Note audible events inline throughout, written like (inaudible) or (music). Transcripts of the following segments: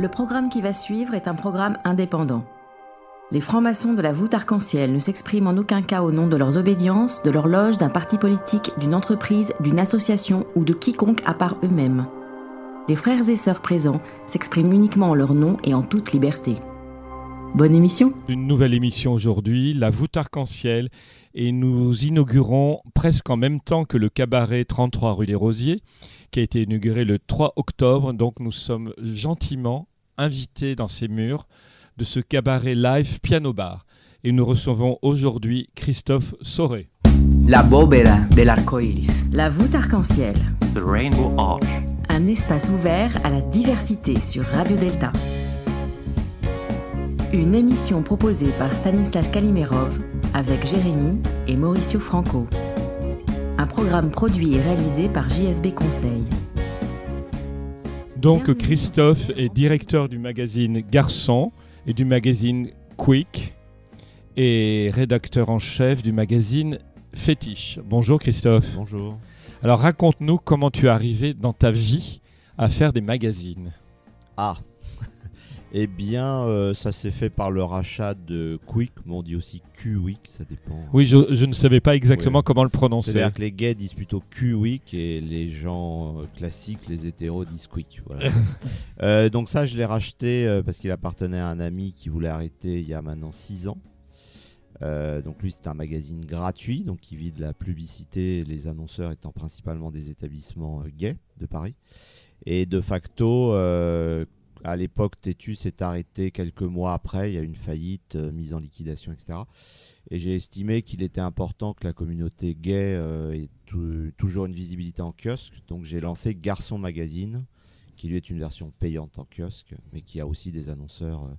Le programme qui va suivre est un programme indépendant. Les francs-maçons de la voûte arc-en-ciel ne s'expriment en aucun cas au nom de leurs obédiences, de leur loge, d'un parti politique, d'une entreprise, d'une association ou de quiconque à part eux-mêmes. Les frères et sœurs présents s'expriment uniquement en leur nom et en toute liberté. Bonne émission Une nouvelle émission aujourd'hui, La voûte arc-en-ciel, et nous inaugurons presque en même temps que le cabaret 33 rue des Rosiers, qui a été inauguré le 3 octobre. Donc nous sommes gentiment invités dans ces murs de ce cabaret live piano bar. Et nous recevons aujourd'hui Christophe Soré. La bóveda del arco iris. La voûte arc-en-ciel, The Rainbow Arch. un espace ouvert à la diversité sur Radio Delta. Une émission proposée par Stanislas Kalimerov avec Jérémy et Mauricio Franco. Un programme produit et réalisé par JSB Conseil. Donc Christophe est directeur du magazine Garçon et du magazine Quick et rédacteur en chef du magazine Fétiche. Bonjour Christophe. Bonjour. Alors raconte-nous comment tu es arrivé dans ta vie à faire des magazines. Ah Eh bien, euh, ça s'est fait par le rachat de Quick, mais on dit aussi Q-Week, ça dépend. Oui, je, je ne savais pas exactement Ouais. comment le prononcer. C'est-à-dire que les gays disent plutôt Q-Week et les gens euh, classiques, les hétéros, disent Quick. Voilà. (laughs) Euh, donc ça, je l'ai racheté parce qu'il appartenait à un ami qui voulait arrêter il y a maintenant 6 ans. Euh, donc lui, c'est un magazine gratuit, donc qui vit de la publicité, les annonceurs étant principalement des établissements gays de Paris. Et de facto, à l'époque, Tétu s'est arrêté quelques mois après, il y a eu une faillite, euh, mise en liquidation, etc. Et j'ai estimé qu'il était important que la communauté gay euh, ait tou- toujours une visibilité en kiosque. Donc j'ai lancé Garçon Magazine, qui lui est une version payante en kiosque, mais qui a aussi des annonceurs euh,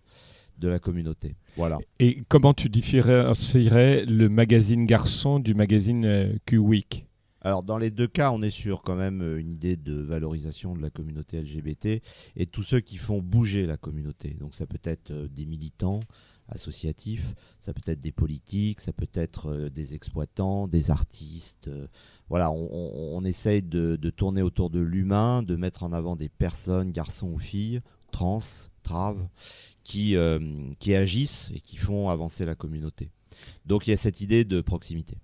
de la communauté. Voilà. Et comment tu différencierais le magazine Garçon du magazine Q-Week Alors dans les deux cas, on est sur quand même euh, une idée de valorisation de la communauté LGBT et tous ceux qui font bouger la communauté. Donc ça peut être euh, des militants associatifs, ça peut être des politiques, ça peut être euh, des exploitants, des artistes. voilà, on, on- essaye de, tourner autour de l'humain, de mettre en avant des personnes, garçons ou filles, trans, traves, qui, qui agissent et qui font avancer la communauté. Donc il y a cette idée de proximité.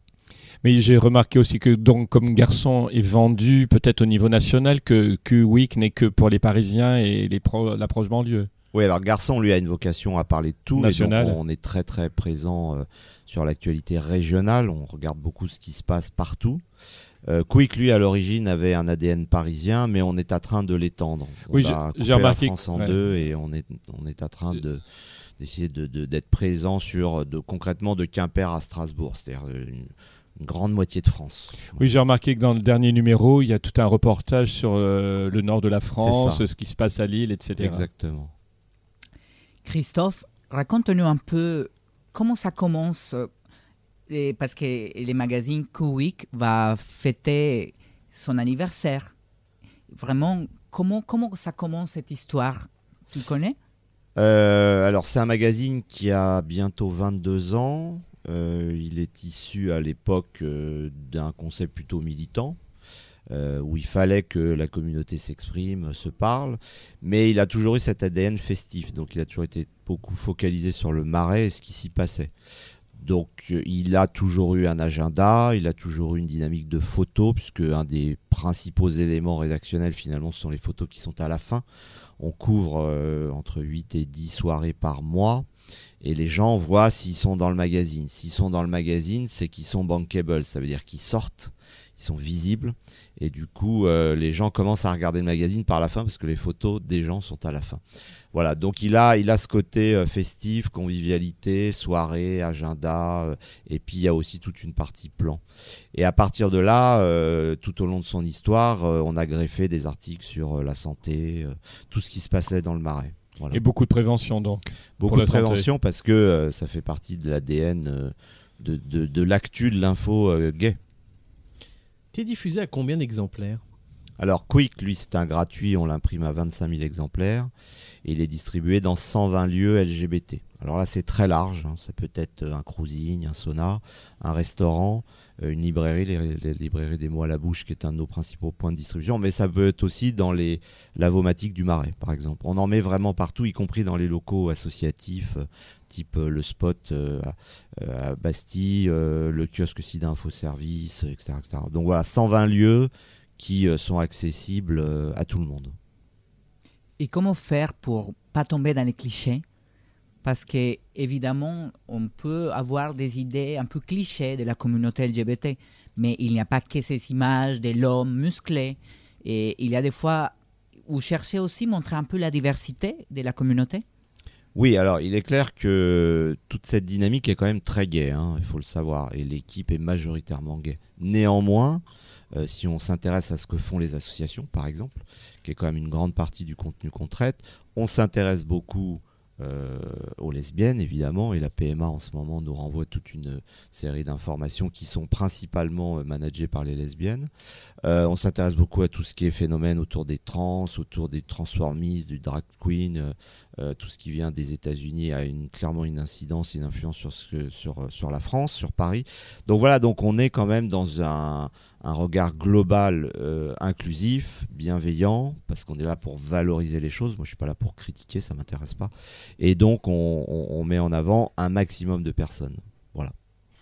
Mais j'ai remarqué aussi que donc comme Garçon est vendu peut-être au niveau national que Q-Week n'est que pour les Parisiens et les pro- la proche banlieue. Oui, alors Garçon, lui, a une vocation à parler de tout. et National. donc, on est très, très présent euh, sur l'actualité régionale. On regarde beaucoup ce qui se passe partout. Euh, Quick, lui, à l'origine, avait un ADN parisien, mais on est en train de l'étendre. On Oui, j'ai- remarqué la France en ouais. deux et on est, on est en train de d'essayer de, de- d'être présent sur de, concrètement de Quimper à Strasbourg, c'est-à-dire une, une grande moitié de France. Oui, j'ai remarqué que dans le dernier numéro, il y a tout un reportage sur euh, le nord de la France, ce qui se passe à Lille, etc. Exactement. Christophe, raconte-nous un peu comment ça commence, euh, et- parce que les magazines Q-Week va fêter son anniversaire. Vraiment, comment, comment ça commence cette histoire? Tu connais? Euh, alors c'est un magazine qui a bientôt 22 ans. Euh, il est issu à l'époque euh, d'un concept plutôt militant, euh, où il fallait que la communauté s'exprime, se parle, mais il a toujours eu cet ADN festif, donc il a toujours été beaucoup focalisé sur le marais et ce qui s'y passait. Donc il a toujours eu un agenda, il a toujours eu une dynamique de photos, puisque un des principaux éléments rédactionnels finalement sont les photos qui sont à la fin. On couvre entre 8 et 10 soirées par mois. Et les gens voient s'ils sont dans le magazine. S'ils sont dans le magazine, c'est qu'ils sont bankable. Ça veut dire qu'ils sortent, ils sont visibles. Et du coup, euh, les gens commencent à regarder le magazine par la fin parce que les photos des gens sont à la fin. Voilà, donc il a, il a ce côté euh, festif, convivialité, soirée, agenda. euh, et puis il y a aussi toute une partie plan. Et à partir de là, tout au long de son histoire, on a greffé des articles sur la santé, tout ce qui se passait dans le marais. Voilà. Et beaucoup de prévention donc. Beaucoup de santé. prévention parce que euh, ça fait partie de l'ADN euh, de, de, de l'actu de l'info euh, gay. T'es diffusé à combien d'exemplaires? Alors Quick, lui, c'est un gratuit, on l'imprime à 25 000 exemplaires il est distribué dans 120 lieux LGBT. Alors là, c'est très large, hein. ça peut être un cruising, un sauna, un restaurant, euh, une librairie, les, librairies des mots à la bouche, qui est un de nos principaux points de distribution, mais ça peut être aussi dans les lavomatiques du Marais, par exemple. On en met vraiment partout, y compris dans les locaux associatifs, euh, type euh, le spot à Bastille, le kiosque SIDA Info Service, etc., etc. Donc voilà, 120 lieux qui sont accessibles à tout le monde. Et comment faire pour pas tomber dans les clichés? Parce que évidemment, on peut avoir des idées un peu clichés de la communauté LGBT, mais il n'y a pas que ces images de l'homme musclé. Et il y a des fois où chercher aussi montrer un peu la diversité de la communauté. Oui, alors il est clair que toute cette dynamique est quand même très gaie, hein, il faut le savoir, et l'équipe est majoritairement gay. Néanmoins, euh, si on s'intéresse à ce que font les associations, par exemple, qui est quand même une grande partie du contenu qu'on traite, on s'intéresse beaucoup euh, aux lesbiennes, évidemment, et la PMA en ce moment nous renvoie toute une série d'informations qui sont principalement euh, managées par les lesbiennes. On s'intéresse beaucoup à tout ce qui est phénomène autour des trans, autour des transformistes, du drag queen, tout ce qui vient des États-Unis a clairement une incidence, une influence sur, ce sur, la France, sur Paris. Donc voilà, donc on est quand même dans un, regard global, euh, inclusif, bienveillant, parce qu'on est là pour valoriser les choses. Moi, je suis pas là pour critiquer, ça m'intéresse pas. Et donc, on, met en avant un maximum de personnes. Voilà.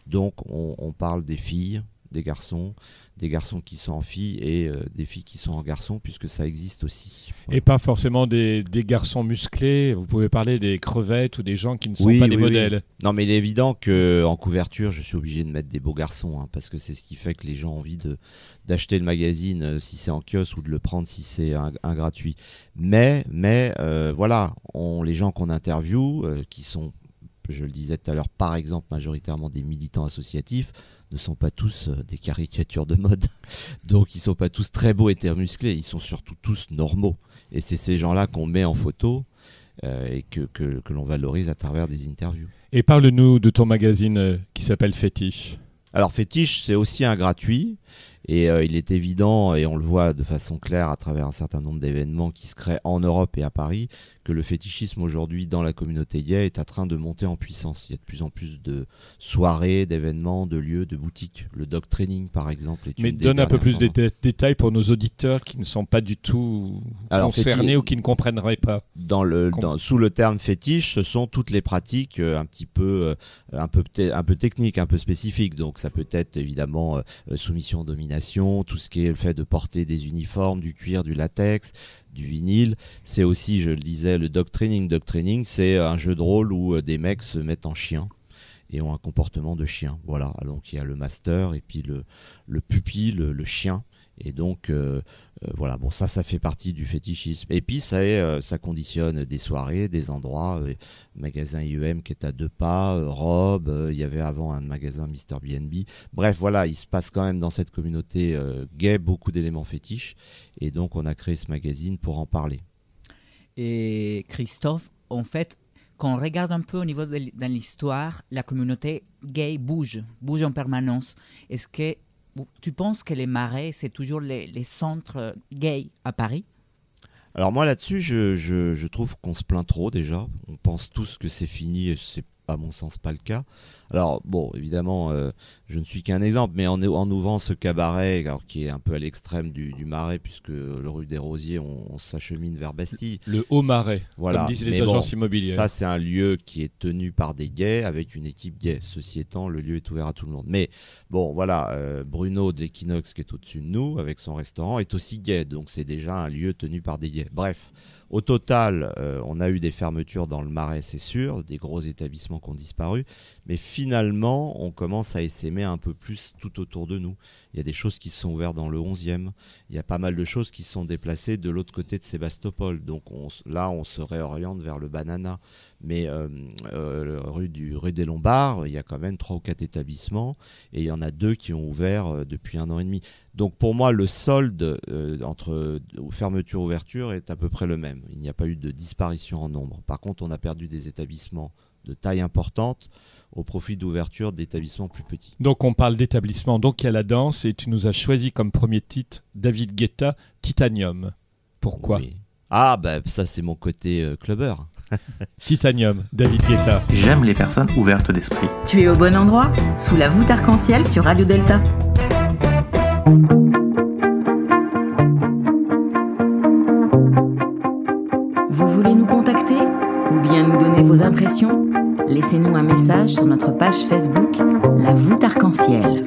Donc, on parle des filles, des garçons, des garçons qui sont en filles et euh, des filles qui sont en garçons, puisque ça existe aussi. Et pas forcément des, garçons musclés, vous pouvez parler des crevettes ou des gens qui ne sont pas des modèles. Non, mais il est évident qu'en couverture, je suis obligé de mettre des beaux garçons, hein, parce que c'est ce qui fait que les gens ont envie de, d'acheter le magazine euh, si c'est en kiosque ou de le prendre si c'est un, gratuit. Mais, mais euh, voilà, on, les gens qu'on interviewe, qui sont, je le disais tout à l'heure, par exemple majoritairement des militants associatifs, ne sont pas tous euh, des caricatures de mode. (laughs) Donc ils sont pas tous très beaux et très musclés, ils sont surtout tous normaux. Et c'est ces gens-là qu'on met en photo euh, et que, que, que l'on valorise à travers des interviews. Et parle-nous de ton magazine euh, qui s'appelle Fétiche. Alors Fétiche, c'est aussi un gratuit. Et il est évident, et on le voit de façon claire à travers un certain nombre d'événements qui se créent en Europe et à Paris, que le fétichisme aujourd'hui dans la communauté gay est en train de monter en puissance. Il y a de plus en plus de soirées, d'événements, de lieux, de boutiques. Le dog training, par exemple. Est Mais donne un peu plus de détails pour nos auditeurs qui ne sont pas du tout concernés ou qui ne comprendraient pas. Dans le, sous le terme fétiche, ce sont toutes les pratiques euh, un petit peu, euh, un peu, un peu techniques, un peu spécifiques. Donc ça peut être évidemment euh, soumission, tout ce qui est le fait de porter des uniformes, du cuir, du latex, du vinyle. C'est aussi, je le disais, le dog training. Dog training, c'est un jeu de rôle où euh, des mecs se mettent en chien et ont un comportement de chien. Voilà, donc il y a le master et puis le, le pupille, le chien. Et donc, euh, voilà, bon, ça, ça fait partie du fétichisme. Et puis, ça, euh, ça conditionne des soirées, des endroits. magasin IEM qui est à deux pas, robe. il y avait avant un magasin Mr. BNB. Bref, voilà, il se passe quand même dans cette communauté gay beaucoup d'éléments fétiches. Et donc, on a créé ce magazine pour en parler. Et Christophe, en fait, quand on regarde un peu au niveau de l'histoire, la communauté gay bouge, bouge en permanence. Est-ce que tu penses que les marais, c'est toujours les, centres gays à Paris? Alors moi là-dessus, je, je, trouve qu'on se plaint trop déjà. On pense tous que c'est fini et c'est à mon sens pas le cas. Alors bon, évidemment, euh, je ne suis qu'un exemple, mais en, en, ouvrant ce cabaret, alors, qui est un peu à l'extrême du, Marais, puisque le rue des Rosiers, on, s'achemine vers Bastille. Le Haut Marais, voilà. comme disent les agences immobilières. Ça, c'est un lieu qui est tenu par des gays, avec une équipe gay. Ceci étant, le lieu est ouvert à tout le monde. Mais bon, voilà, euh, Bruno d'Equinox, qui est au-dessus de nous, avec son restaurant, est aussi gay, donc c'est déjà un lieu tenu par des gays. Bref. Au total, euh, on a eu des fermetures dans le Marais, c'est sûr, des gros établissements qui ont disparu, mais finalement, on commence à essaimer un peu plus tout autour de nous. Il y a des choses qui sont ouvertes dans le 11e, il y a pas mal de choses qui sont déplacées de l'autre côté de Sébastopol. Donc là, on se réoriente vers le Banana. Mais euh, euh, rue, du, rue des Lombards, il y a quand même trois ou quatre établissements, et il y en a deux qui ont ouvert depuis un an et demi. Donc pour moi, le solde entre fermeture et ouverture est à peu près le même. Il n'y a pas eu de disparition en nombre. Par contre, on a perdu des établissements de taille importante au profit d'ouverture d'établissements plus petits. Donc on parle d'établissement, donc il y a la danse, et tu nous as choisi comme premier titre David Guetta, Titanium. Pourquoi? Oui. Ah, bah ça c'est mon côté euh, clubber. (laughs) Titanium, David Guetta. J'aime les personnes ouvertes d'esprit. Tu es au bon endroit, sous la voûte arc-en-ciel sur Radio Delta. Vous voulez nous contacter? Ou bien nous donner vos impressions Laissez-nous un message sur notre page Facebook La voûte arc-en-ciel.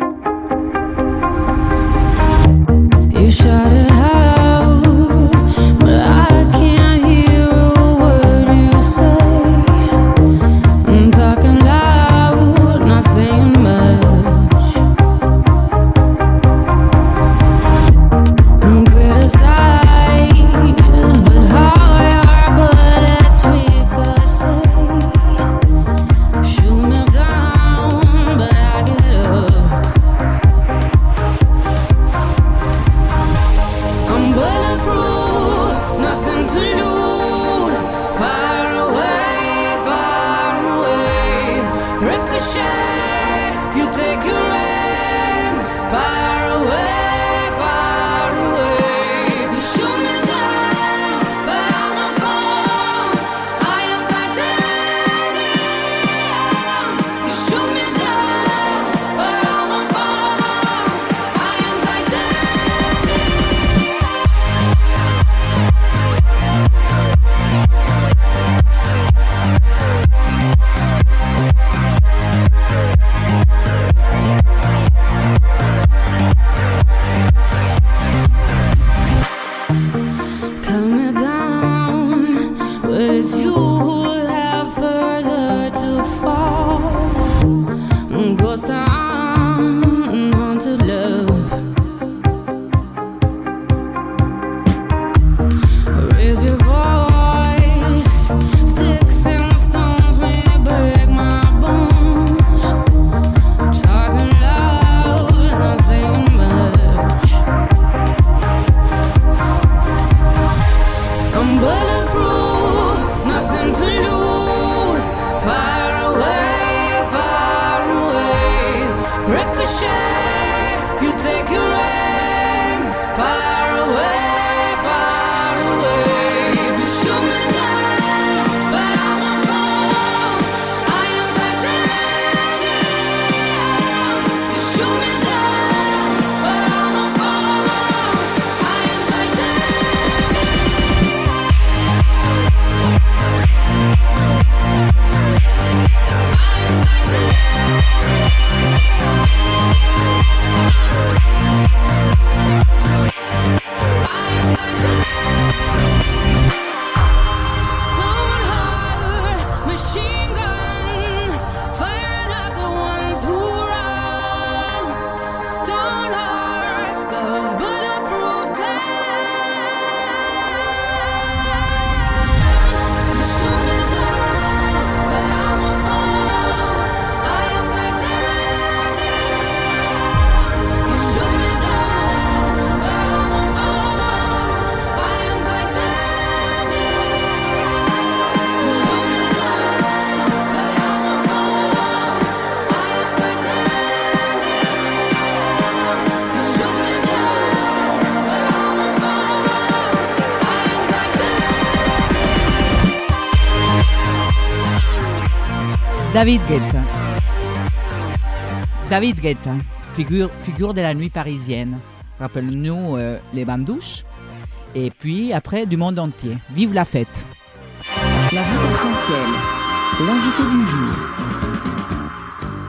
David Guetta. David Guetta, figure, figure de la nuit parisienne. Rappelle-nous euh, les bandouches. Et puis après, du monde entier. Vive la fête! La voûte arc-en-ciel. L'invité du jour.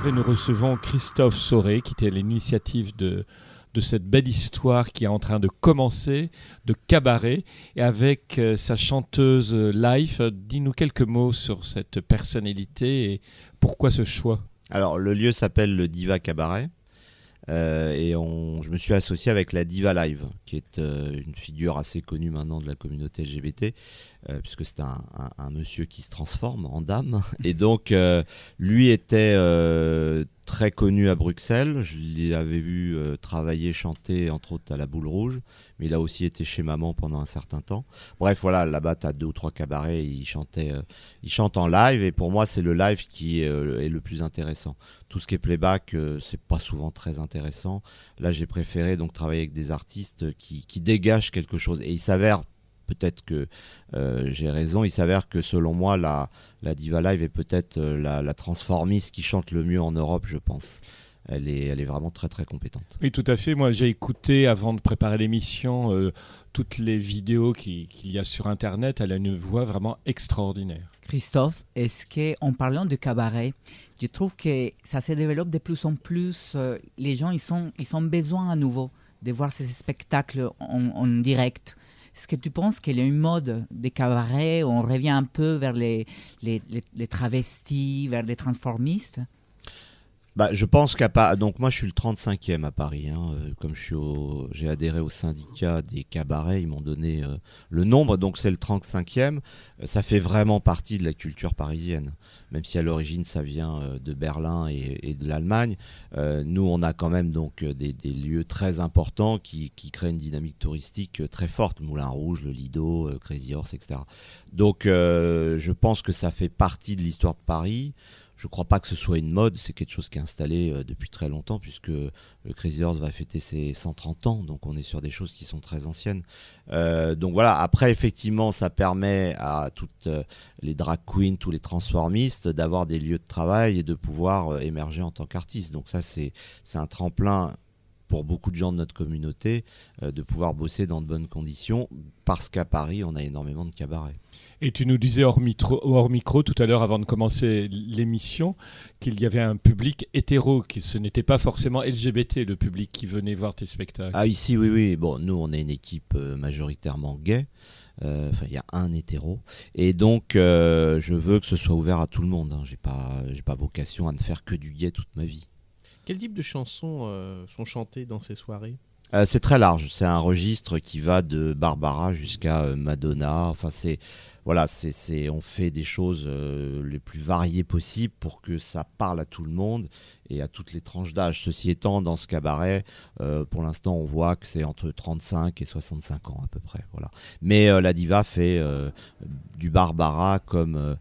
Et nous recevons Christophe Sauré, qui était à l'initiative de, de cette belle histoire qui est en train de commencer, de cabaret, et avec euh, sa chanteuse euh, live. euh, Dis-nous quelques mots sur cette personnalité et pourquoi ce choix? Alors, le lieu s'appelle le Diva Cabaret. et je me suis associé avec la Diva Live, qui est une figure assez connue maintenant de la communauté LGBT, puisque c'est un, monsieur qui se transforme en dame. (laughs) Et donc, lui était très connu à Bruxelles. Je l'avais vu euh, travailler, chanter, entre autres à la Boule Rouge. Mais il a aussi été chez Maman pendant un certain temps. Bref, voilà, là-bas, tu as deux ou trois cabarets. Il, chantait, euh, il chante en live. Et pour moi, c'est le live qui euh, est le plus intéressant. Tout ce qui est playback, c'est pas souvent très intéressant. Là, j'ai préféré donc travailler avec des artistes qui, dégagent quelque chose. Et il s'avère, peut-être que j'ai raison, il s'avère que selon moi, la, la Diva Live est peut-être euh, la, la transformiste qui chante le mieux en Europe, je pense. Elle est, elle est vraiment très très compétente. Oui, tout à fait. Moi, j'ai écouté avant de préparer l'émission euh, toutes les vidéos qui- qu'il y a sur Internet. Elle a une voix vraiment extraordinaire. Christophe, est-ce qu'en parlant de cabaret, je trouve que ça se développe de plus en plus. euh, les gens, ils sont, ils ont besoin à nouveau de voir ces spectacles en, en direct. Est-ce que tu penses qu'il y a une mode des cabarets où on revient un peu vers les, les, travestis, vers les transformistes? Bah, je pense qu'à Pa- donc moi je suis le 35e à Paris. hein, euh, Comme je suis j'ai adhéré au syndicat des cabarets, ils m'ont donné euh, le nombre, donc c'est le 35e. Euh, ça fait vraiment partie de la culture parisienne, même si à l'origine ça vient de Berlin et, de l'Allemagne. Nous, on a quand même donc des, lieux très importants qui, créent une dynamique touristique très forte. Moulin Rouge, le Lido, Crazy Horse, etc. Donc, je pense que ça fait partie de l'histoire de Paris. Je ne crois pas que ce soit une mode, c'est quelque chose qui est installé euh, depuis très longtemps, puisque le Crazy Horse va fêter ses 130 ans, donc on est sur des choses qui sont très anciennes. Euh, donc voilà, après, effectivement, ça permet à toutes euh, les drag queens, tous les transformistes, d'avoir des lieux de travail et de pouvoir euh, émerger en tant qu'artiste. Donc ça, c'est un tremplin pour beaucoup de gens de notre communauté euh, de pouvoir bosser dans de bonnes conditions, parce qu'à Paris, on a énormément de cabarets. Et tu nous disais hors micro, hors micro tout à l'heure, avant de commencer l'émission, qu'il y avait un public hétéro, que ce n'était pas forcément LGBT, le public qui venait voir tes spectacles. Ah ici oui oui. Bon nous on est une équipe euh, majoritairement gay. Euh, enfin il y a un hétéro. Et donc euh, je veux que ce soit ouvert à tout le monde hein. j'ai pas j'ai pas vocation à ne faire que du gay toute ma vie. Quel type de chansons euh, sont chantées dans ces soirées? Euh, c'est très large. C'est un registre qui va de Barbara jusqu'à Madonna. Enfin c'est voilà c'est on fait des choses euh, les plus variées possibles pour que ça parle à tout le monde et à toutes les tranches d'âge. Ceci étant, dans ce cabaret, euh, pour l'instant, on voit que c'est entre 35 et 65 ans à peu près. Voilà. Mais euh, la diva fait du Barbara comme,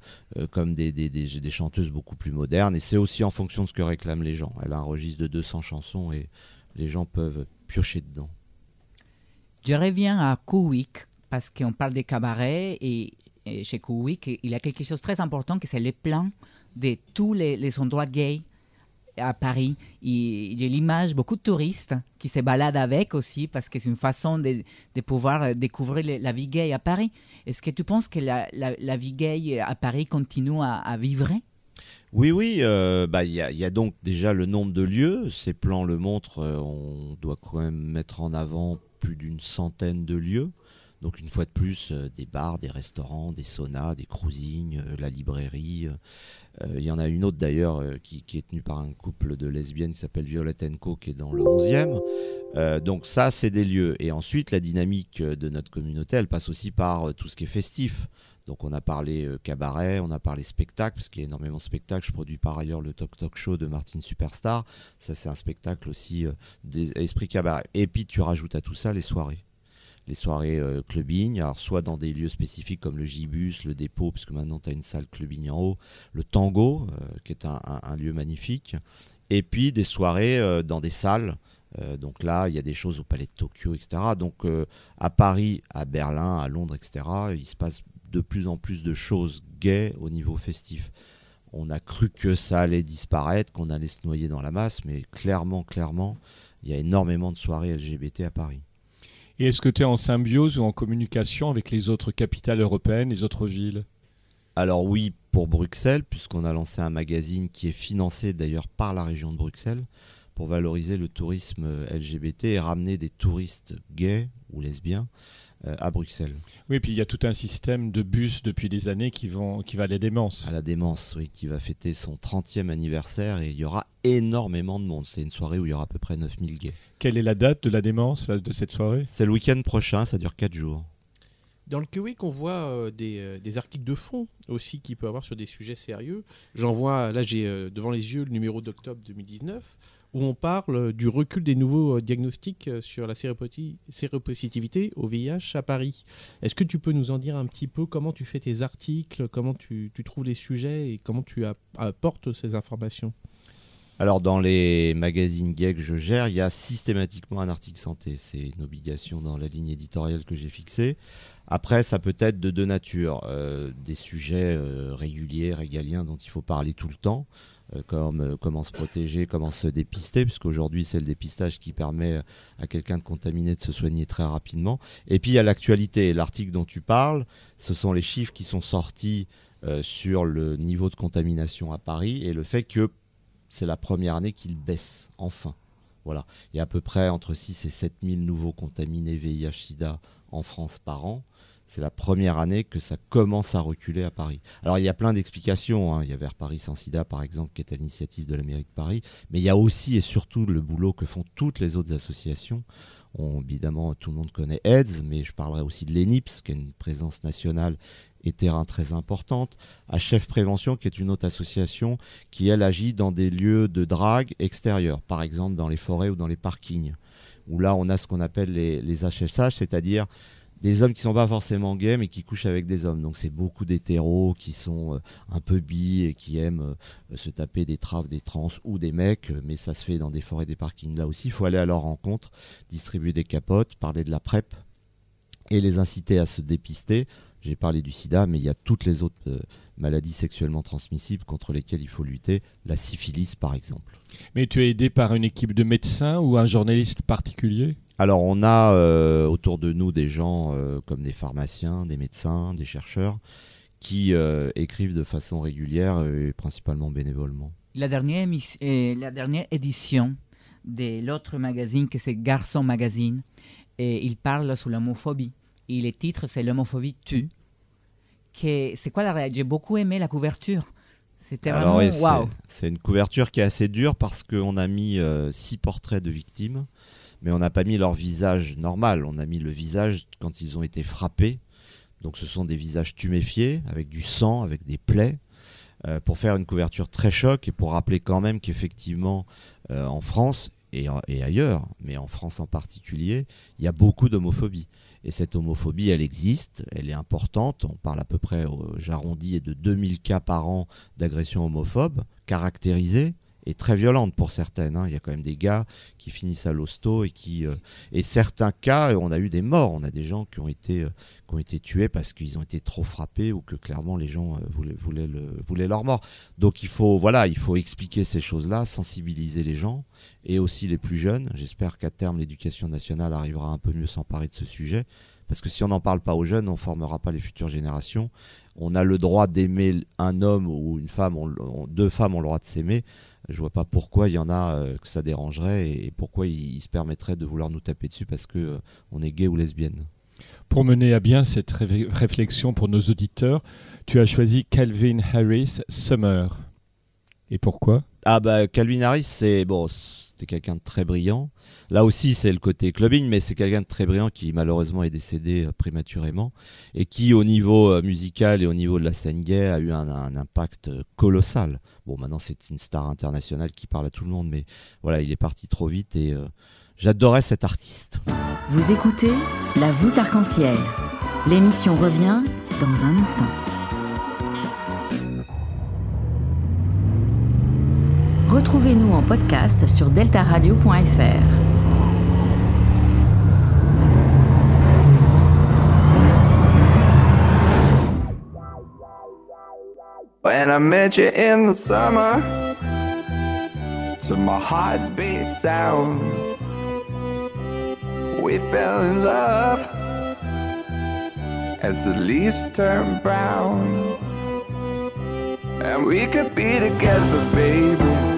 comme des, des, des, des chanteuses beaucoup plus modernes. Et c'est aussi en fonction de ce que réclament les gens. Elle a un registre de 200 chansons et les gens peuvent piocher dedans. Je reviens à Kuwik parce qu'on parle des cabarets et, et chez Kuwik, il y a quelque chose de très important c'est le plan de tous les, endroits gays à Paris. Il y a l'image, beaucoup de touristes qui se baladent avec aussi parce que c'est une façon de, pouvoir euh, découvrir la vie gay à Paris. Est-ce que tu penses que la, vie gay à Paris continue à, vivre? Oui, oui, euh, bah, il y, y a donc déjà le nombre de lieux. Ces plans le montrent. euh, on doit quand même mettre en avant plus d'une centaine de lieux. Donc une fois de plus, euh, des bars, des restaurants, des saunas, des cruisings, euh, la librairie. euh, Il y en a une autre d'ailleurs qui, est tenue par un couple de lesbiennes qui s'appelle Violette Co qui est dans le 11e. Euh, donc ça, c'est des lieux. Et ensuite, la dynamique de notre communauté, elle passe aussi par tout ce qui est festif. Donc on a parlé cabaret, on a parlé spectacle, parce qu'il y a énormément de spectacles. Je produis par ailleurs le Talk Talk Show de Martine Superstar. Ça c'est un spectacle aussi des esprits cabaret. Et puis tu rajoutes à tout ça les soirées. Les soirées euh, clubbing, alors soit dans des lieux spécifiques comme le Gibus, le dépôt, puisque maintenant tu as une salle clubbing en haut, le Tango, euh, qui est un, lieu magnifique, et puis des soirées euh, dans des salles. Donc là, il y a des choses au Palais de Tokyo, etc. Donc à Paris, à Berlin, à Londres, etc., il se passe de plus en plus de choses gays au niveau festif. On a cru que ça allait disparaître, qu'on allait se noyer dans la masse, mais clairement, clairement, il y a énormément de soirées LGBT à Paris. Et est-ce que tu es en symbiose ou en communication avec les autres capitales européennes, les autres villes? Alors oui, pour Bruxelles, puisqu'on a lancé un magazine qui est financé d'ailleurs par la région de Bruxelles pour valoriser le tourisme LGBT et ramener des touristes gays ou lesbiens à Bruxelles. Oui, puis il y a tout un système de bus depuis des années qui, vont, qui va à la démence. À la Démence, oui, qui va fêter son 30e anniversaire et il y aura énormément de monde. C'est une soirée où il y aura à peu près 9000 gays. Quelle est la date de la démence de cette soirée? C'est le week-end prochain, ça dure 4 jours. Dans le QWIC, on voit euh, des, euh, des articles de fond aussi qu'il peut avoir sur des sujets sérieux. J'en vois, là j'ai euh, devant les yeux le numéro d'octobre 2019, où on parle du recul des nouveaux euh, diagnostics euh, sur la séropositivité au VIH à Paris. Est-ce que tu peux nous en dire un petit peu comment tu fais tes articles, comment tu, trouves les sujets et comment tu app- apportes ces informations? Alors dans les magazines gays que je gère, il y a systématiquement un article santé. C'est une obligation dans la ligne éditoriale que j'ai fixée. Après, ça peut être de deux natures. Euh, des sujets réguliers, régaliens dont il faut parler tout le temps, comme euh, comment se protéger, comment se dépister, puisqu'aujourd'hui c'est le dépistage qui permet à quelqu'un de contaminé de se soigner très rapidement. Et puis il y a l'actualité. L'article dont tu parles, ce sont les chiffres qui sont sortis euh, sur le niveau de contamination à Paris et le fait que c'est la première année qu'il baisse, enfin. Voilà. Il y a à peu près entre 6 et 7 000 nouveaux contaminés VIH-Sida en France par an. C'est la première année que ça commence à reculer à Paris. Alors il y a plein d'explications. hein. Il y a Vers Paris sans sida, par exemple, qui est à l'initiative de la mairie de Paris. Mais il y a aussi et surtout le boulot que font toutes les autres associations. On- évidemment, tout le monde connaît AIDS, mais je parlerai aussi de l'ENIPS, qui a une présence nationale et terrain très importante. À Chef Prévention, qui est une autre association qui, elle, agit dans des lieux de drague extérieurs, par exemple dans les forêts ou dans les parkings, où là, on a ce qu'on appelle les, les HSH, c'est-à-dire des hommes qui sont pas forcément gays, mais qui couchent avec des hommes. Donc c'est beaucoup d'hétéros qui sont euh, un peu bi et qui aiment euh, se taper des traves, des trans ou des mecs, euh, mais ça se fait dans des forêts, des parkings. Là aussi, il faut aller à leur rencontre, distribuer des capotes, parler de la PrEP et les inciter à se dépister. J'ai parlé du sida, mais il y a toutes les autres maladies sexuellement transmissibles contre lesquelles il faut lutter, la syphilis par exemple. Mais tu es aidé par une équipe de médecins ou un journaliste particulier? Alors on a euh, autour de nous des gens euh, comme des pharmaciens, des médecins, des chercheurs qui euh, écrivent de façon régulière et principalement bénévolement. La dernière, émis- la dernière édition de l'autre magazine, que c'est Garçon Magazine, et il parle sur l'homophobie. Et le titre, c'est L'homophobie tue. Que- C'est quoi la réalité J'ai beaucoup aimé la couverture. C'était vraiment waouh. C'est une couverture qui est assez dure parce qu'on a mis six portraits de victimes, mais on n'a pas mis leur visage normal. On a mis le visage quand ils ont été frappés. Donc ce sont des visages tuméfiés, avec du sang, avec des plaies, euh, pour faire une couverture très choc et pour rappeler quand même qu'effectivement, euh, en France et, et ailleurs, mais en France en particulier, il y a beaucoup d'homophobie. Et cette homophobie, elle existe, elle est importante. On parle à peu près, j'arrondis, de 2000 cas par an d'agressions homophobes, caractérisées et très violentes pour certaines. hein. Il y a quand même des gars qui finissent à l'hosto et qui... euh, et certains cas, on a eu des morts. On a des gens qui ont été, euh, qui ont été tués parce qu'ils ont été trop frappés ou que clairement les gens euh, voulaient, voulaient leur mort. Donc il faut, voilà, il faut expliquer ces choses-là, sensibiliser les gens et aussi les plus jeunes. J'espère qu'à terme, l'éducation nationale arrivera un peu mieux s'emparer de ce sujet. Parce que si on n'en parle pas aux jeunes, on ne formera pas les futures générations. On a le droit d'aimer un homme ou une femme, on- on- deux femmes ont le droit de s'aimer. Je vois pas pourquoi il y en a euh, que ça dérangerait et, et pourquoi ils, se permettraient de vouloir nous taper dessus parce que euh, on est gay ou lesbienne. Pour mener à bien cette ré- réflexion pour nos auditeurs, tu as choisi Calvin Harris Summer. Et pourquoi? Ah bah Calvin Harris, c'est bon, c'était quelqu'un de très brillant. Là aussi, c'est le côté clubbing, mais c'est quelqu'un de très brillant qui malheureusement est décédé euh, prématurément et qui, au niveau euh, musical et au niveau de la scène gay, a eu un, un impact euh, colossal. Bon, maintenant c'est une star internationale qui parle à tout le monde, mais voilà, il est parti trop vite et j'adorais cet artiste. Vous écoutez La voûte arc-en-ciel. L'émission revient dans un instant. Retrouvez-nous en podcast sur deltaradio.fr. When I met you in the summer, to my heartbeat sound, we fell in love as the leaves turn brown. And we could be together, baby,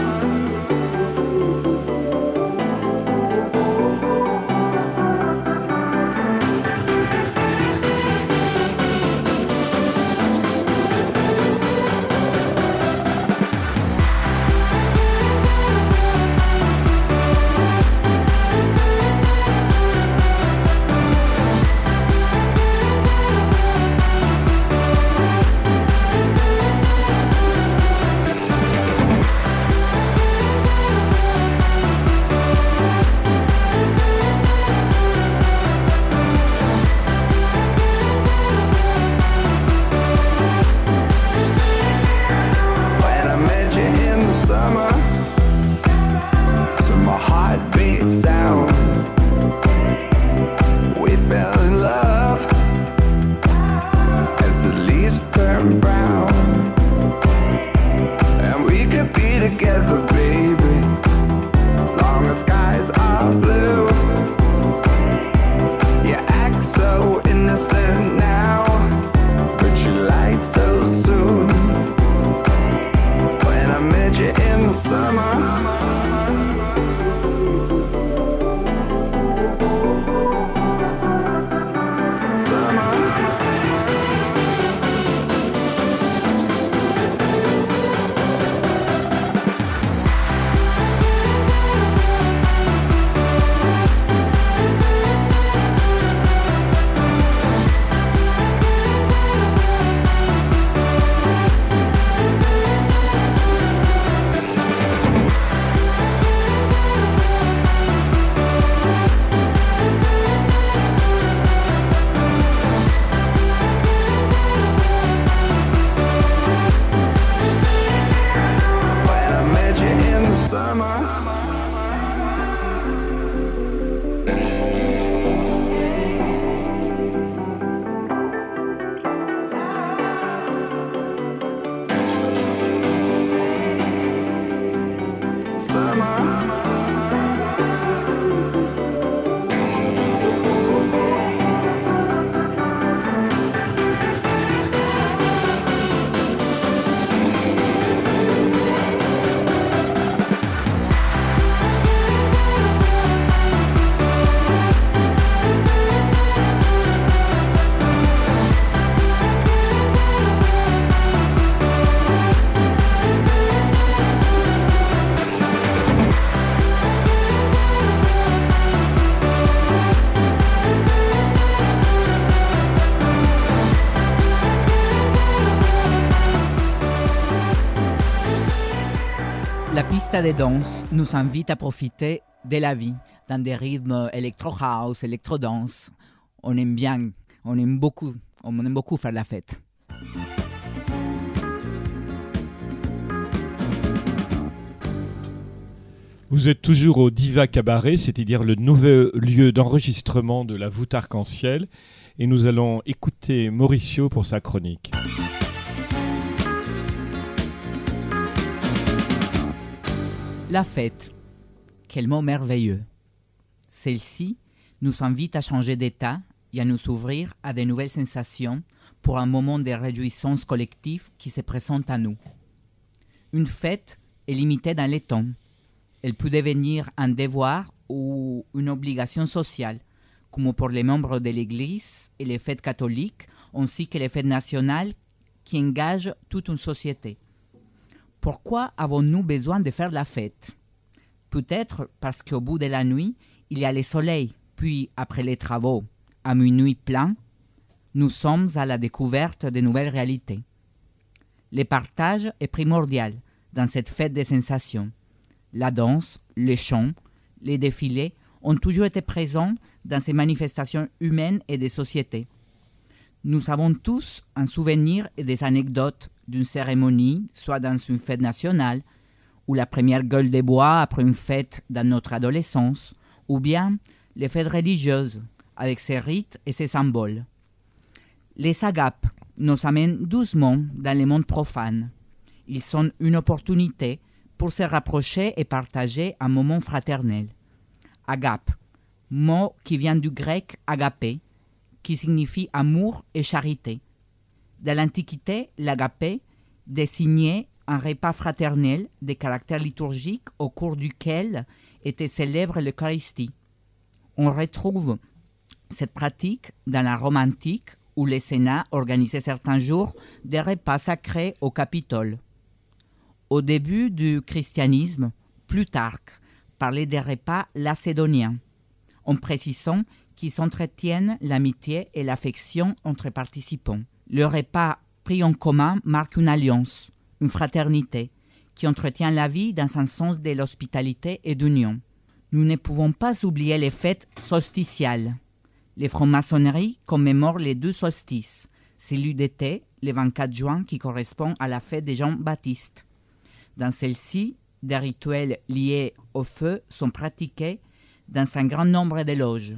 La pista de danse nous invite à profiter de la vie dans des rythmes électro-house, électro-dance. On aime bien, on aime beaucoup, on aime beaucoup faire la fête. Vous êtes toujours au Diva Cabaret, c'est-à-dire le nouvel lieu d'enregistrement de la voûte arc-en-ciel, et nous allons écouter Mauricio pour sa chronique. La fête, quel mot merveilleux. Celle-ci nous invite à changer d'état et à nous ouvrir à de nouvelles sensations pour un moment de réjouissance collective qui se présente à nous. Une fête est limitée dans les temps. Elle peut devenir un devoir ou une obligation sociale, comme pour les membres de l'Église et les fêtes catholiques, ainsi que les fêtes nationales qui engagent toute une société. Pourquoi avons-nous besoin de faire la fête? Peut-être parce qu'au bout de la nuit, il y a le soleil, puis après les travaux, à minuit plein, nous sommes à la découverte de nouvelles réalités. Le partage est primordial dans cette fête des sensations. La danse, les chants, les défilés ont toujours été présents dans ces manifestations humaines et des sociétés. Nous avons tous un souvenir et des anecdotes d'une cérémonie, soit dans une fête nationale, ou la première gueule de bois après une fête dans notre adolescence, ou bien les fêtes religieuses, avec ses rites et ses symboles. Les agapes nous amènent doucement dans le monde profane. Ils sont une opportunité pour se rapprocher et partager un moment fraternel. Agape, mot qui vient du grec agapé, qui signifie amour et charité. Dans l'Antiquité, l'agapé désignait un repas fraternel de caractère liturgique au cours duquel était célèbre l'Eucharistie. On retrouve cette pratique dans la Rome antique où les Sénats organisaient certains jours des repas sacrés au Capitole. Au début du christianisme, Plutarque parlait des repas lacédoniens, en précisant qu'ils entretiennent l'amitié et l'affection entre participants. Le repas pris en commun marque une alliance, une fraternité, qui entretient la vie dans un sens de l'hospitalité et d'union. Nous ne pouvons pas oublier les fêtes solsticiales. Les francs-maçonneries commémorent les deux solstices, celui d'été, le 24 juin, qui correspond à la fête de Jean-Baptiste. Dans celle-ci, des rituels liés au feu sont pratiqués dans un grand nombre de loges.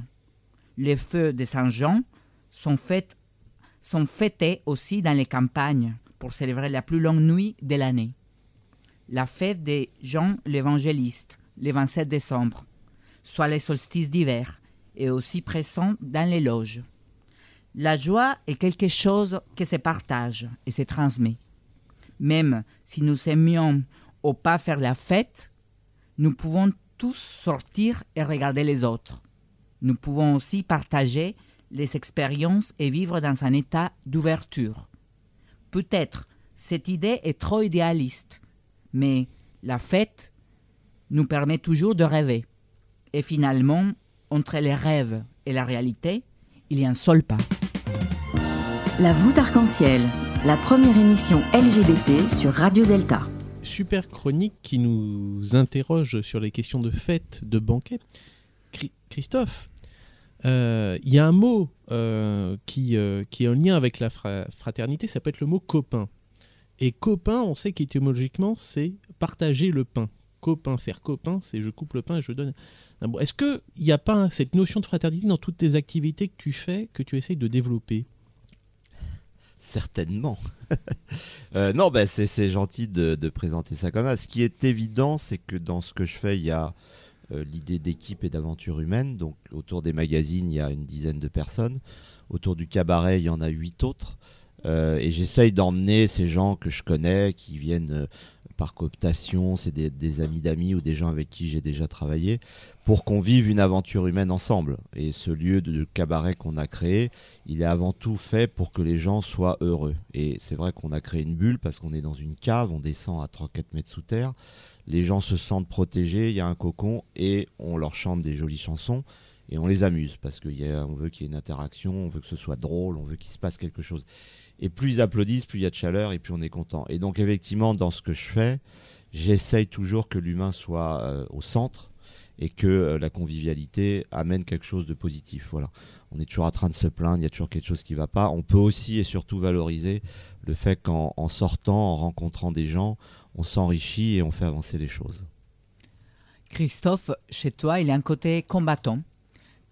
Les feux de Saint-Jean sont faits sont fêtées aussi dans les campagnes pour célébrer la plus longue nuit de l'année. La fête de Jean l'évangéliste, le 27 décembre, soit les solstices d'hiver, est aussi présent dans les loges. La joie est quelque chose qui se partage et se transmet. Même si nous aimions ou pas faire la fête, nous pouvons tous sortir et regarder les autres. Nous pouvons aussi partager les expériences et vivre dans un état d'ouverture. Peut-être cette idée est trop idéaliste, mais la fête nous permet toujours de rêver. Et finalement, entre les rêves et la réalité, il y a un seul pas. La voûte arc-en-ciel, la première émission LGBT sur Radio Delta. Super chronique qui nous interroge sur les questions de fête, de banquet. Chri- Christophe, il y a un mot euh, qui, euh, qui est en lien avec la fra- fraternité, ça peut être le mot copain. Et copain, on sait qu'étymologiquement, c'est partager le pain. Copain, faire copain, c'est je coupe le pain et je donne. Est-ce qu'il n'y a pas cette notion de fraternité dans toutes tes activités que tu fais, que tu essayes de développer? Certainement. (laughs) Euh, non, bah, c'est gentil de, de présenter ça comme ça. Ce qui est évident, c'est que dans ce que je fais, il y a euh, l'idée d'équipe et d'aventure humaine. Donc, autour des magazines, il y a une dizaine de personnes. Autour du cabaret, il y en a huit autres. Euh, et j'essaye d'emmener ces gens que je connais, qui viennent euh, par cooptation, c'est des, des amis d'amis ou des gens avec qui j'ai déjà travaillé, pour qu'on vive une aventure humaine ensemble. Et ce lieu de cabaret qu'on a créé, il est avant tout fait pour que les gens soient heureux. Et c'est vrai qu'on a créé une bulle parce qu'on est dans une cave, on descend à 3-4 mètres sous terre, les gens se sentent protégés, il y a un cocon et on leur chante des jolies chansons et on les amuse parce qu'on veut qu'il y ait une interaction, on veut que ce soit drôle, on veut qu'il se passe quelque chose. Et plus ils applaudissent, plus il y a de chaleur et plus on est content. Et donc effectivement, dans ce que je fais, j'essaye toujours que l'humain soit euh, au centre et que euh, la convivialité amène quelque chose de positif. Voilà. On est toujours en train de se plaindre, il y a toujours quelque chose qui ne va pas. On peut aussi et surtout valoriser le fait qu'en en sortant, en rencontrant des gens, on s'enrichit et on fait avancer les choses. Christophe, chez toi, il y a un côté combattant.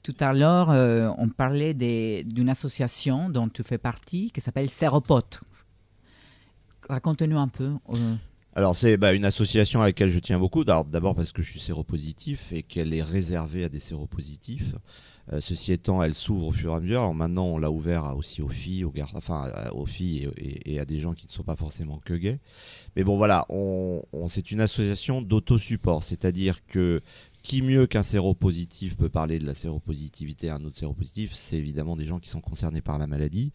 Tout à l'heure, euh, on parlait d'une association dont tu fais partie qui s'appelle Séropote. Raconte-nous un peu. euh, Alors c'est bah, une association à laquelle je tiens beaucoup. D'abord parce que je suis séropositif et qu'elle est réservée à des séropositifs. Euh, ceci étant, elle s'ouvre au fur et à mesure. Alors maintenant, on l'a ouvert aussi aux filles, aux garçons, enfin aux filles et, à des gens qui ne sont pas forcément que gays. Mais bon, voilà, c'est une association d'autosupport, c'est-à-dire que qui mieux qu'un séropositif peut parler de la séropositivité à un autre séropositif? C'est évidemment des gens qui sont concernés par la maladie.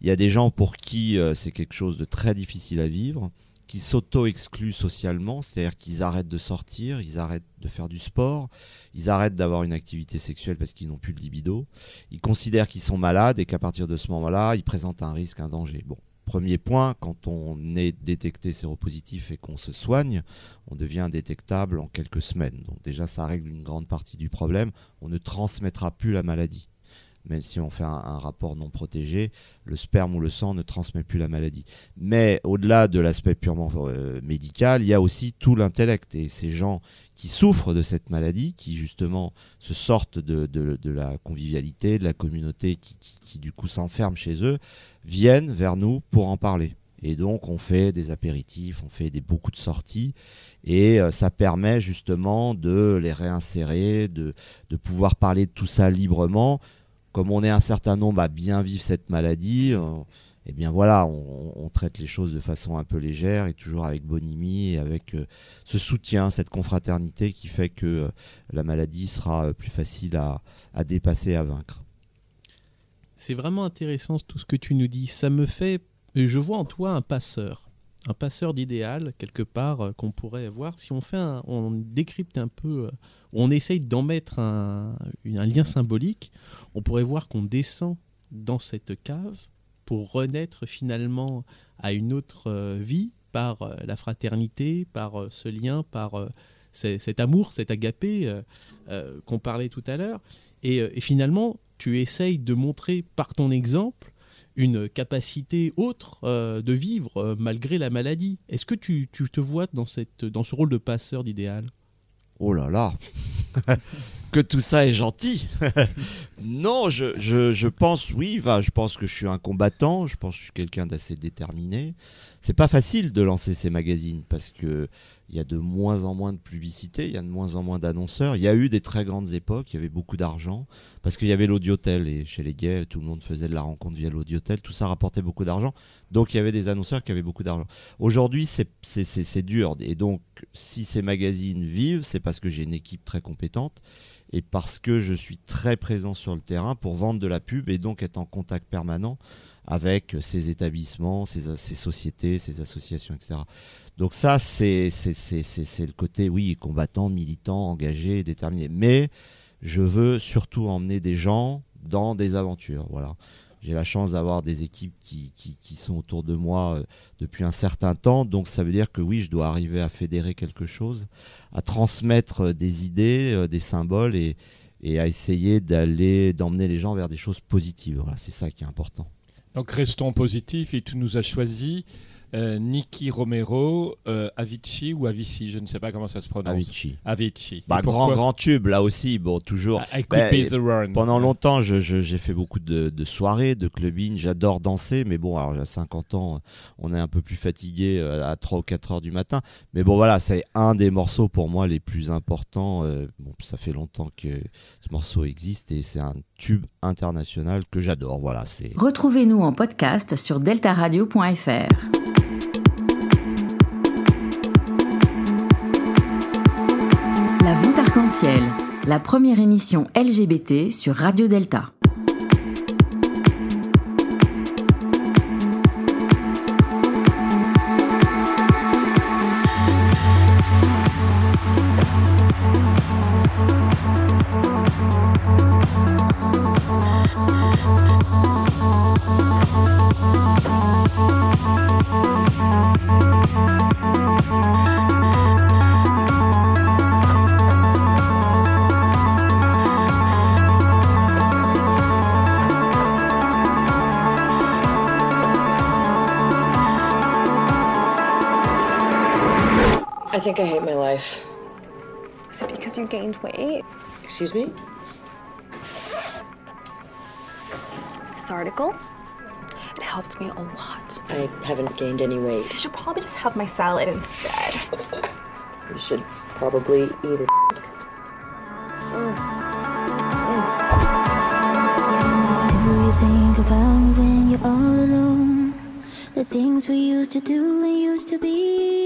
Il y a des gens pour qui euh, c'est quelque chose de très difficile à vivre qui s'auto-excluent socialement, c'est-à-dire qu'ils arrêtent de sortir, ils arrêtent de faire du sport, ils arrêtent d'avoir une activité sexuelle parce qu'ils n'ont plus de libido, ils considèrent qu'ils sont malades et qu'à partir de ce moment-là, ils présentent un risque, un danger. Bon, premier point, quand on est détecté séropositif et qu'on se soigne, on devient détectable en quelques semaines. Donc déjà, ça règle une grande partie du problème, on ne transmettra plus la maladie. Même si on fait un, rapport non protégé, le sperme ou le sang ne transmet plus la maladie. Mais au-delà de l'aspect purement euh, médical, il y a aussi tout l'intellect. Et ces gens qui souffrent de cette maladie, qui justement se sortent de, la convivialité, de la communauté, qui, du coup s'enferment chez eux, viennent vers nous pour en parler. Et donc on fait des apéritifs, on fait des, beaucoup de sorties, et euh, ça permet justement de les réinsérer, de pouvoir parler de tout ça librement. Comme on est un certain nombre à bien vivre cette maladie, euh, eh bien voilà, on, traite les choses de façon un peu légère et toujours avec bonhomie et avec euh, ce soutien, cette confraternité qui fait que euh, la maladie sera plus facile à, à dépasser à vaincre. C'est vraiment intéressant tout ce que tu nous dis. Ça me fait. Je vois en toi un passeur. Un passeur d'idéal, quelque part, euh, qu'on pourrait avoir. Si on fait un, on décrypte un peu, euh, on essaye d'en mettre un, lien symbolique, on pourrait voir qu'on descend dans cette cave pour renaître finalement à une autre euh, vie par la fraternité, par ce lien, par ce- cet amour, cet agapé qu'on parlait tout à l'heure. Et, et finalement, tu essayes de montrer par ton exemple une capacité autre euh, de vivre euh, malgré la maladie. Est-ce que tu, tu te vois dans, cette, dans ce rôle de passeur d'idéal? Oh là là (laughs) que tout ça est gentil. (laughs) non, je, je, je pense, oui, va, je pense que je suis un combattant, je pense que je suis quelqu'un d'assez déterminé. C'est pas facile de lancer ces magazines parce que il y a de moins en moins de publicité, il y a de moins en moins d'annonceurs. Il y a eu des très grandes époques, il y avait beaucoup d'argent parce qu'il y avait l'audiotel et chez les gays, tout le monde faisait de la rencontre via l'audiotel, tout ça rapportait beaucoup d'argent. Donc il y avait des annonceurs qui avaient beaucoup d'argent. Aujourd'hui, c'est- dur et donc si ces magazines vivent, c'est parce que j'ai une équipe très compétente et parce que je suis très présent sur le terrain pour vendre de la pub et donc être en contact permanent avec ces établissements, ces sociétés, ces associations, etc. Donc ça, c'est le côté, oui, combattant, militant, engagé, déterminé. Mais je veux surtout emmener des gens dans des aventures. Voilà. J'ai la chance d'avoir des équipes qui, qui, qui sont autour de moi euh, depuis un certain temps. Donc ça veut dire que oui, je dois arriver à fédérer quelque chose, à transmettre euh, des idées, euh, des symboles et, et à essayer d'aller d'emmener les gens vers des choses positives. Voilà, c'est ça qui est important. Donc restons positifs et tu nous as choisi euh, Nicky Romero, euh, Avicii ou Avicii, je ne sais pas comment ça se prononce. Avicii. Avicii. Bah, grand grand tube là aussi. Bon, toujours. I could be the one. Pendant longtemps, je- je- j'ai fait beaucoup de, de soirées, de clubbing. J'adore danser, mais bon, alors à 50 ans, on est un peu plus fatigué euh, à 3 ou 4 heures du matin. Mais bon, voilà, c'est un des morceaux pour moi les plus importants. euh, bon, ça fait longtemps que ce morceau existe et c'est un tube international que j'adore. Voilà, c'est. Retrouvez-nous en podcast sur deltaradio.fr. La voûte arc-en-ciel, la première émission LGBT sur Radio Delta. Gained weight? Excuse me? This article? It helped me a lot. I haven't gained any I weight. should probably just have my salad instead. You should probably eat it. Do you think about when you're all alone? The things we used to do and used to be.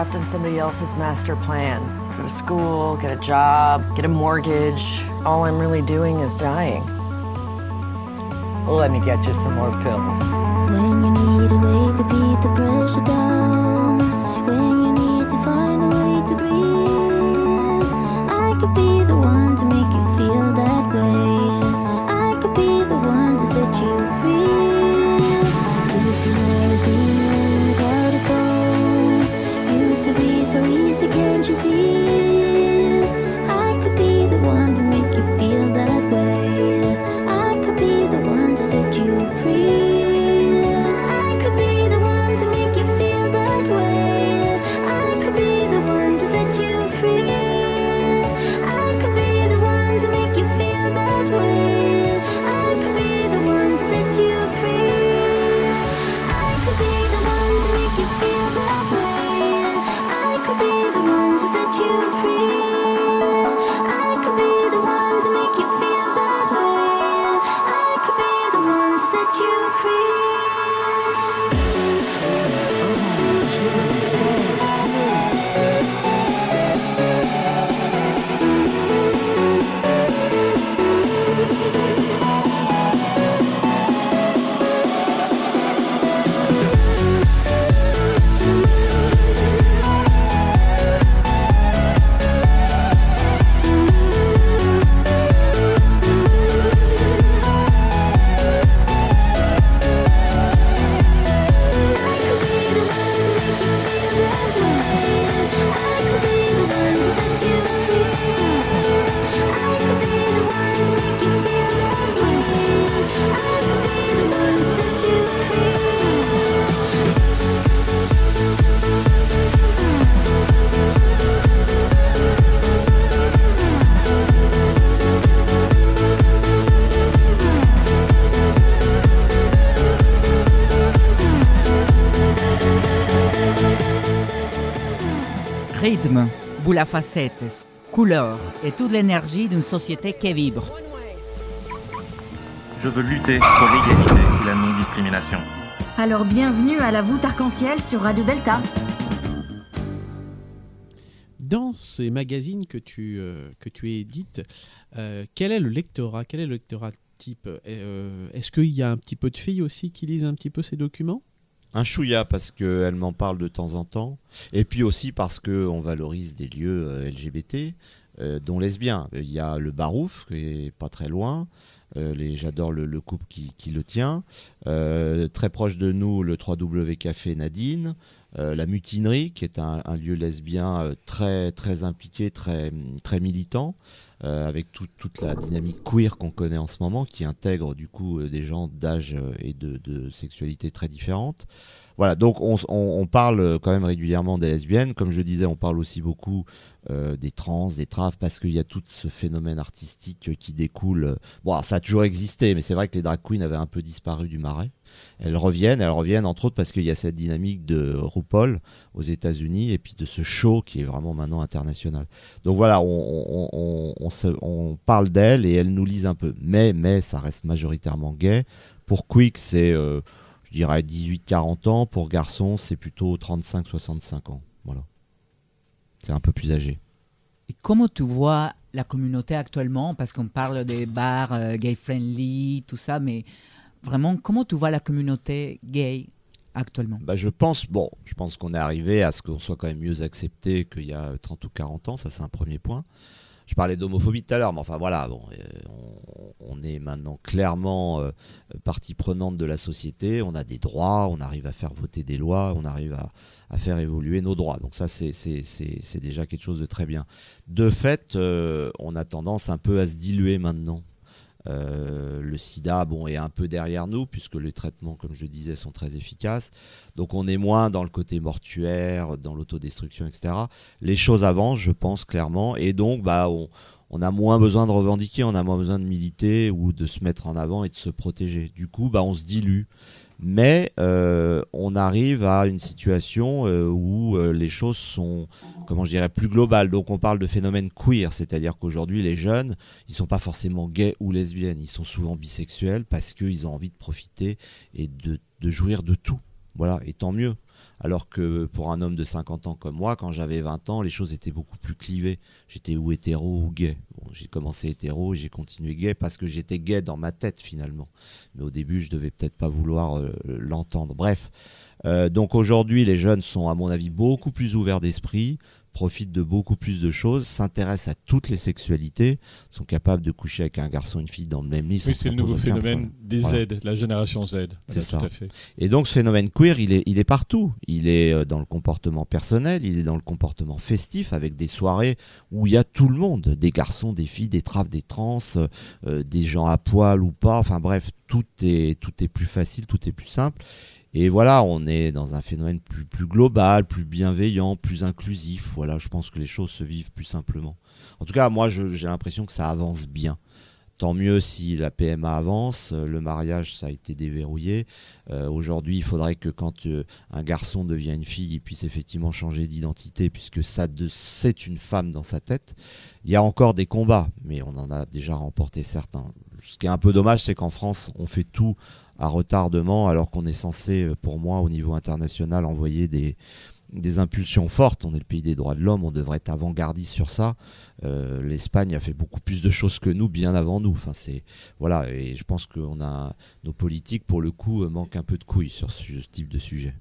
Trapped in somebody else's master plan. Go to school, get a job, get a mortgage. All I'm really doing is dying. Let me get you some more pills. Rythme, boule à facettes, couleurs et toute l'énergie d'une société qui vibre. Je veux lutter pour l'égalité et la non-discrimination. Alors bienvenue à la voûte arc-en-ciel sur Radio Delta. Dans ces magazines que tu, euh, que tu édites, euh, quel est le lectorat? Quel est le lectorat type? Euh, Est-ce qu'il y a un petit peu de filles aussi qui lisent un petit peu ces documents? Un chouïa parce qu'elle m'en parle de temps en temps. Et puis aussi parce qu'on valorise des lieux euh, LGBT, euh, dont lesbiens. Il y a le Barouf, qui est pas très loin. Euh, J'adore le, le couple qui, le tient. Euh, très proche de nous, le 3W Café Nadine. Euh, la Mutinerie, qui est un, lieu lesbien euh, très, très impliqué, très militant, euh, avec tout- toute la dynamique queer qu'on connaît en ce moment, qui intègre du coup euh, des gens d'âge euh, et de, sexualité très différentes. Voilà, donc on, parle quand même régulièrement des lesbiennes. Comme je disais, on parle aussi beaucoup des trans, des traves, parce qu'il y a tout ce phénomène artistique qui découle. Bon, ça a toujours existé, mais c'est vrai que les drag queens avaient un peu disparu du marais. Elles reviennent, elles reviennent entre autres parce qu'il y a cette dynamique de RuPaul aux États-Unis et puis de ce show qui est vraiment maintenant international. Donc voilà, on, se- parle d'elles et elles nous lisent un peu. Mais, mais ça reste majoritairement gay. Pour Quick, c'est, euh, je dirais, 18-40 ans. Pour Garçon, c'est plutôt 35-65 ans. Voilà. C'est un peu plus âgé. Et comment tu vois la communauté actuellement? Parce qu'on parle des bars euh, gay-friendly, tout ça, mais vraiment, comment tu vois la communauté gay actuellement? Bah, je pense, bon, pense qu'on est arrivé à ce qu'on soit quand même mieux accepté qu'il y a 30 ou 40 ans, ça c'est un premier point. Je parlais d'homophobie tout à l'heure, mais enfin voilà, bon, euh, on, est maintenant clairement euh, partie prenante de la société, on a des droits, on arrive à faire voter des lois, on arrive à, faire évoluer nos droits. Donc ça, c'est déjà quelque chose de très bien. De fait, euh, on a tendance un peu à se diluer maintenant. Euh, le sida bon, est un peu derrière nous, puisque les traitements, comme je disais, sont très efficaces. Donc on est moins dans le côté mortuaire, dans l'autodestruction, etc. Les choses avancent, je pense clairement, et donc bah, on, on a moins besoin de revendiquer, on a moins besoin de militer ou de se mettre en avant et de se protéger. Du coup, bah, on se dilue. Mais euh, on arrive à une situation euh, où euh, les choses sont, comment je dirais, plus globales. Donc on parle de phénomène queer, c'est-à-dire qu'aujourd'hui les jeunes, ils sont pas forcément gays ou lesbiennes, ils sont souvent bisexuels parce qu'ils ont envie de profiter et de, de jouir de tout. Voilà, et tant mieux. Alors que pour un homme de 50 ans comme moi, quand j'avais 20 ans, les choses étaient beaucoup plus clivées. J'étais ou hétéro ou gay. Bon, j'ai commencé hétéro et j'ai continué gay parce que j'étais gay dans ma tête finalement. Mais au début, je devais peut-être pas vouloir euh, l'entendre. Bref. Euh, donc aujourd'hui, les jeunes sont, à mon avis, beaucoup plus ouverts d'esprit, profitent de beaucoup plus de choses, s'intéressent à toutes les sexualités, sont capables de coucher avec un garçon et une fille dans le même lit. Oui, c'est le nouveau phénomène des Voilà. Z, la génération Z. Voilà, ça. Tout à fait. Et donc ce phénomène queer, il est, il est partout. Il est euh, dans le comportement personnel, il est dans le comportement festif, avec des soirées où il y a tout le monde, des garçons, des filles, des traves, des trans, euh, des gens à poil ou pas. Enfin bref, tout est, tout est plus facile, tout est plus simple. Et voilà, on est dans un phénomène plus, plus global, plus bienveillant, plus inclusif. Voilà, je pense que les choses se vivent plus simplement. En tout cas, moi, j'ai l'impression que ça avance bien. Tant mieux si la PMA avance, le mariage ça a été déverrouillé. Euh, Aujourd'hui, il faudrait que quand euh, un garçon devient une fille, il puisse effectivement changer d'identité puisque ça c'est une femme dans sa tête. Il y a encore des combats, mais on en a déjà remporté certains. Ce qui est un peu dommage, c'est qu'en France, on fait tout à retardement alors qu'on est censé, euh, pour moi, au niveau international, envoyer des, des impulsions fortes. On est le pays des droits de l'homme, on devrait être avant-gardiste sur ça. Euh, L'Espagne a fait beaucoup plus de choses que nous, bien avant nous. Enfin, voilà, et je pense que nos politiques pour le coup euh, manquent un peu de couilles sur ce, ce type de sujet.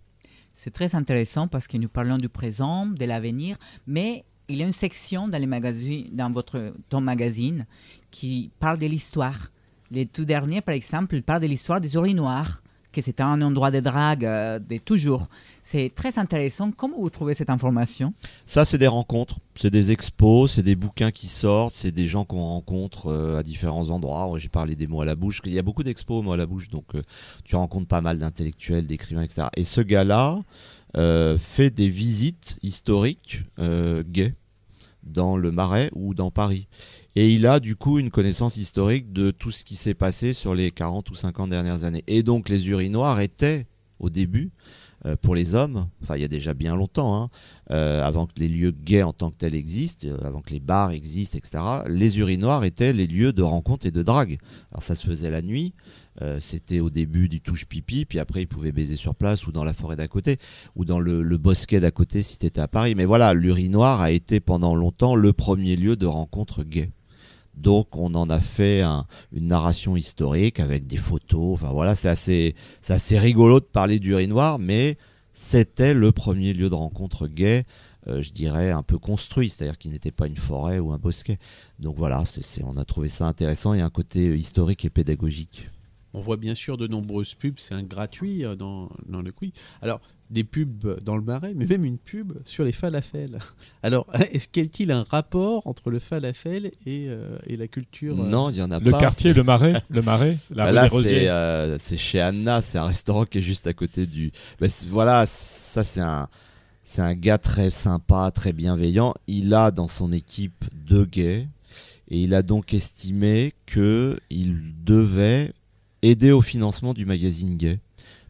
C'est très intéressant parce que nous parlons du présent, de l'avenir, mais il y a une section dans, les magazines, dans votre, ton magazine qui parle de l'histoire. Les tout derniers, par exemple, parlent de l'histoire des urinoirs, que c'est un endroit de drague euh, de toujours. C'est très intéressant. Comment vous trouvez cette information? Ça, c'est des rencontres, c'est des expos, c'est des bouquins qui sortent, c'est des gens qu'on rencontre euh, à différents endroits. J'ai parlé des mots à la bouche. Il y a beaucoup d'expos mots à la bouche, donc euh, tu rencontres pas mal d'intellectuels, d'écrivains, etc. Et ce gars-là euh, fait des visites historiques gays dans le Marais ou dans Paris. Et il a du coup une connaissance historique de tout ce qui s'est passé sur les 40 ou 50 dernières années. Et donc les urinoirs étaient au début euh, pour les hommes, enfin il y a déjà bien longtemps, hein, euh, avant que les lieux gays en tant que tels existent, euh, avant que les bars existent, etc., les urinoirs étaient les lieux de rencontre et de drague. Alors ça se faisait la nuit, euh, c'était au début du touche pipi, puis après ils pouvaient baiser sur place ou dans la forêt d'à côté, ou dans le, bosquet d'à côté si t'étais à Paris. Mais voilà, l'urinoir a été pendant longtemps le premier lieu de rencontre gay. Donc on en a fait un- une narration historique avec des photos. Enfin voilà, c'est assez, rigolo de parler d'urinoir, mais c'était le premier lieu de rencontre gay, euh, je dirais un peu construit, c'est-à-dire qu'il n'était pas une forêt ou un bosquet. Donc voilà, on a trouvé ça intéressant. Il y a un côté historique et pédagogique. On voit bien sûr de nombreuses pubs, c'est un gratuit euh, dans, dans le quiz. Alors, des pubs dans le marais, mais même une pub sur les falafels. (laughs) Alors, (laughs) est-ce qu'il y a-t-il un rapport entre le falafel et, euh, et la culture euh, Non, il y en a Le pas. quartier, c'est- le marais, le marais, (laughs) la Bah là, c'est euh, c'est chez Anna, c'est un restaurant qui est juste à côté du. Bah, voilà, ça c'est un, c'est un gars très sympa, très bienveillant. Il a dans son équipe deux gays et il a donc estimé que il devait aider au financement du magazine Gay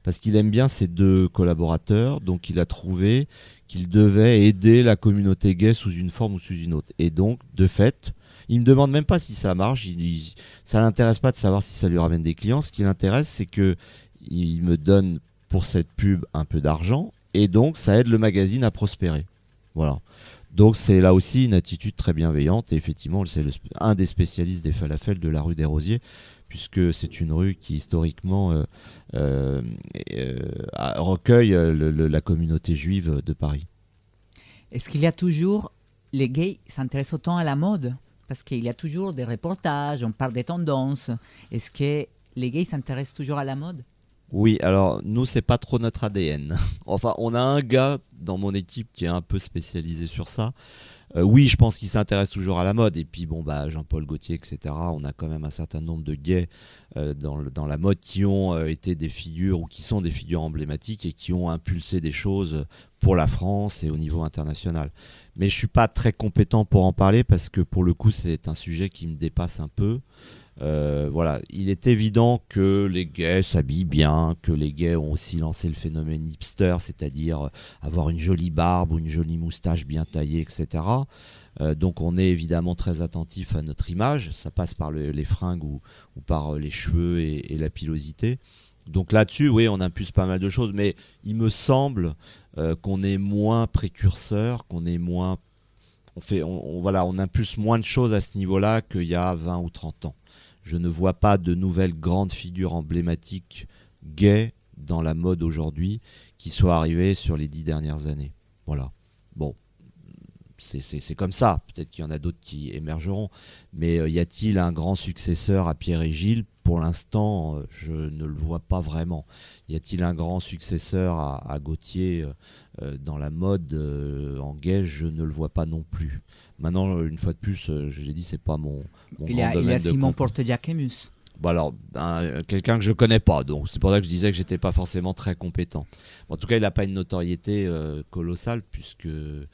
parce qu'il aime bien ses deux collaborateurs. Donc il a trouvé qu'il devait aider la communauté gay sous une forme ou sous une autre. Et donc, de fait, il me demande même pas si ça marche. Il, il- ça l'intéresse pas de savoir si ça lui ramène des clients. Ce qui l'intéresse, c'est que il me donne pour cette pub un peu d'argent et donc ça aide le magazine à prospérer. Voilà. Donc c'est là aussi une attitude très bienveillante et effectivement c'est un des spécialistes des falafels de la rue des Rosiers puisque c'est une rue qui historiquement euh, euh, euh, recueille le- le- la communauté juive de Paris. Est-ce qu'il y a toujours, les gays s'intéressent autant à la mode? Parce qu'il y a toujours des reportages, on parle des tendances. Est-ce que les gays s'intéressent toujours à la mode? Oui, alors nous, c'est pas trop notre ADN. (laughs) enfin, on a un gars dans mon équipe qui est un peu spécialisé sur ça. Euh, oui, je pense qu'il s'intéresse toujours à la mode. Et puis, bon, bah, Jean-Paul Gaultier, etc. On a quand même un certain nombre de gays euh, dans, la mode qui ont euh, été des figures ou qui sont des figures emblématiques et qui ont impulsé des choses pour la France et au niveau international. Mais je suis pas très compétent pour en parler parce que pour le coup, c'est un sujet qui me dépasse un peu. Euh, voilà, il est évident que les gays s'habillent bien, que les gays ont aussi lancé le phénomène hipster, c'est-à-dire avoir une jolie barbe ou une jolie moustache bien taillée, etc. Euh, donc on est évidemment très attentif à notre image, ça passe par le- les fringues ou, ou par euh, les cheveux et, la pilosité. Donc là-dessus, oui, on impulse pas mal de choses, mais il me semble qu'on est moins précurseur, qu'on est moins on fait, voilà, on impulse moins de choses à ce niveau-là qu'il y a 20 ou 30 ans. Je ne vois pas de nouvelles grandes figures emblématiques gays dans la mode aujourd'hui qui soient arrivées sur les dix dernières années. Voilà. Bon, c'est- comme ça. Peut-être qu'il y en a d'autres qui émergeront. Mais euh, y a-t-il un grand successeur à Pierre et Gilles? Pour l'instant, euh, je ne le vois pas vraiment. Y a-t-il un grand successeur à, Gauthier euh, dans la mode en gay? Je ne le vois pas non plus. Maintenant, une fois de plus, euh, je l'ai dit, c'est pas mon, mon Il y a, il y a Simon. Porte-Jacquemus. Bon alors, ben, quelqu'un que je connais pas, donc c'est pour ça que je disais que j'étais pas forcément très compétent. En tout cas, il n'a pas une notoriété euh, colossale, puisque, euh,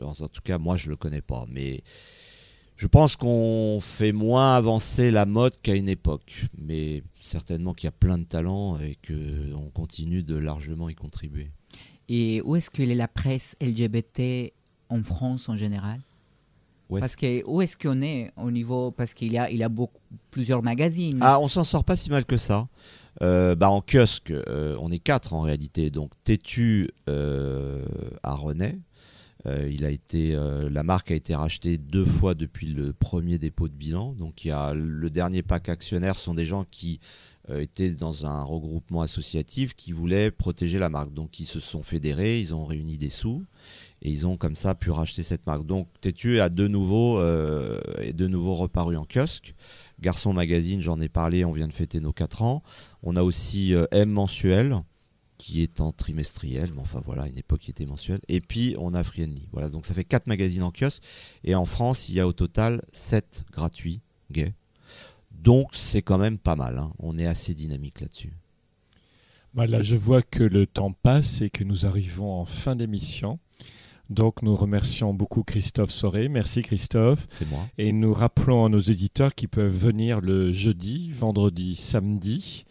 en, en tout cas, moi, je le connais pas. Mais je pense qu'on fait moins avancer la mode qu'à une époque. Mais certainement qu'il y a plein de talents et qu'on continue de largement y contribuer. Et où est-ce est la presse LGBT en France en général? Où Parce que où est-ce qu'on est au niveau parce qu'il y a il y a beaucoup plusieurs magazines. Ah, on s'en sort pas si mal que ça. Euh, bah, en kiosque, euh, on est quatre en réalité. Donc, Tétu euh, à René. Euh, il a été, la marque a été rachetée deux fois depuis le premier dépôt de bilan. Donc, il y a le dernier pack actionnaire sont des gens qui étaient dans un regroupement associatif qui voulaient protéger la marque. Donc, ils se sont fédérés, ils ont réuni des sous et ils ont comme ça pu racheter cette marque. Donc, Tétu a de nouveau, euh, est de nouveau reparu en kiosque. Garçon Magazine, j'en ai parlé, on vient de fêter nos 4 ans. On a aussi euh, M Mensuel, qui est en trimestriel, mais enfin voilà, une époque il était mensuel. Et puis on a Friendly. Voilà, donc ça fait 4 magazines en kiosque. Et en France, il y a au total 7 gratuits gays. Donc c'est quand même pas mal. hein. On est assez dynamique là-dessus. Bah là, je vois que le temps passe et que nous arrivons en fin d'émission. Donc, nous remercions beaucoup Christophe Soré. Merci Christophe. C'est moi. Et nous rappelons à nos éditeurs qui peuvent venir le jeudi, vendredi, samedi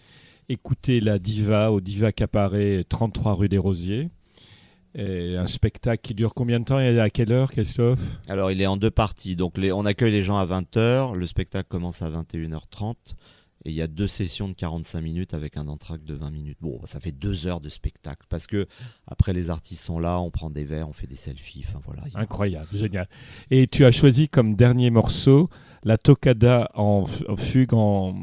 écouter la diva au Diva Cabaret 33 rue des Rosiers. Et un spectacle qui dure combien de temps et à quelle heure, Christophe? Alors, il est en deux parties. Donc, les- on accueille les gens à 20h. Le spectacle commence à 21h30. Et il y a deux sessions de 45 minutes avec un entracte de 20 minutes. Bon, ça fait deux heures de spectacle. Parce que après, les artistes sont là, on prend des verres, on fait des selfies. Enfin, voilà. Il y a- Incroyable, génial. Et tu as choisi comme dernier morceau la toccada en, fugue en,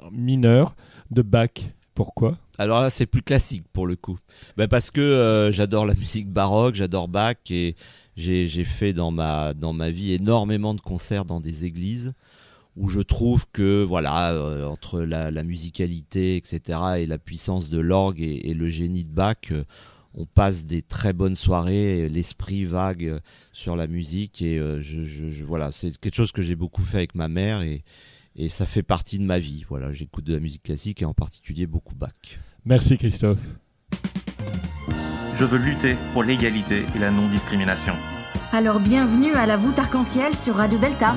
en mineur de Bach. Pourquoi? Alors là, c'est plus classique pour le coup. Ben, parce que euh, j'adore la musique baroque, j'adore Bach et j'ai j'ai fait dans ma, dans ma vie énormément de concerts dans des églises où je trouve que voilà euh, entre la, la musicalité etc et la puissance de l'orgue et, et le génie de Bach euh, on passe des très bonnes soirées l'esprit vague euh, sur la musique et euh, je, je- je- voilà c'est quelque chose que j'ai beaucoup fait avec ma mère et, et ça fait partie de ma vie voilà j'écoute de la musique classique et en particulier beaucoup Bach Merci Christophe. Je veux lutter pour l'égalité et la non-discrimination. Alors bienvenue à la voûte arc-en-ciel sur Radio Delta.